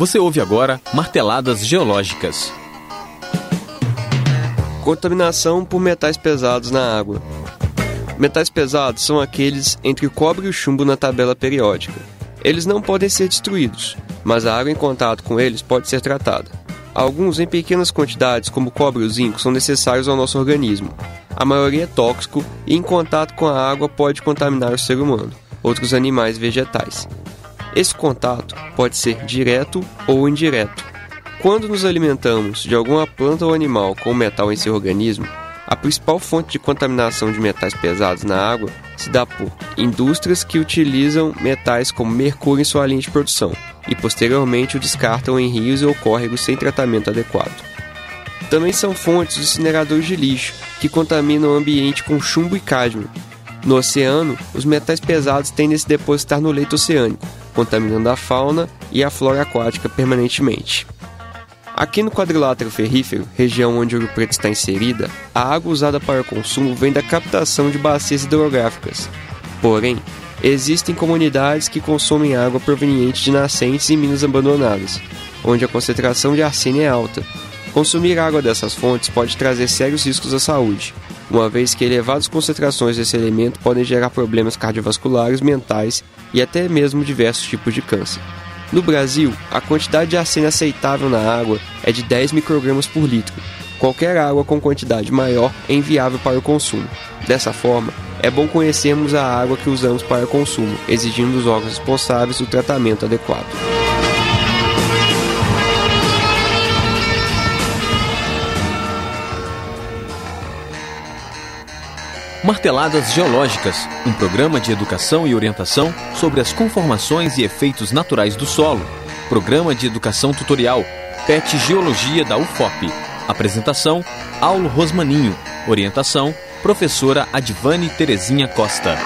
Você ouve agora Marteladas Geológicas. Contaminação por metais pesados na água. Metais pesados são aqueles entre o cobre e o chumbo na tabela periódica. Eles não podem ser destruídos, mas a água em contato com eles pode ser tratada. Alguns em pequenas quantidades, como cobre e o zinco, são necessários ao nosso organismo. A maioria é tóxico e em contato com a água pode contaminar o ser humano, outros animais e vegetais. Esse contato pode ser direto ou indireto. Quando nos alimentamos de alguma planta ou animal com metal em seu organismo, a principal fonte de contaminação de metais pesados na água se dá por indústrias que utilizam metais como mercúrio em sua linha de produção e posteriormente o descartam em rios ou córregos sem tratamento adequado. Também são fontes os incineradores de lixo, que contaminam o ambiente com chumbo e cádmio. No oceano, os metais pesados tendem a se depositar no leito oceânico, contaminando a fauna e a flora aquática permanentemente. Aqui no quadrilátero ferrífero, região onde Ouro Preto está inserida, a água usada para consumo vem da captação de bacias hidrográficas. Porém, existem comunidades que consomem água proveniente de nascentes e minas abandonadas, onde a concentração de arsênio é alta. Consumir água dessas fontes pode trazer sérios riscos à saúde, uma vez que elevadas concentrações desse elemento podem gerar problemas cardiovasculares, mentais e até mesmo diversos tipos de câncer. No Brasil, a quantidade de arsênio aceitável na água é de 10 microgramas por litro. Qualquer água com quantidade maior é inviável para o consumo. Dessa forma, é bom conhecermos a água que usamos para consumo, exigindo dos órgãos responsáveis o tratamento adequado. Marteladas Geológicas, um programa de educação e orientação sobre as conformações e efeitos naturais do solo. Programa de educação tutorial, PET Geologia da UFOP. Apresentação, Aulo Rosmaninho. Orientação, professora Advane Terezinha Costa.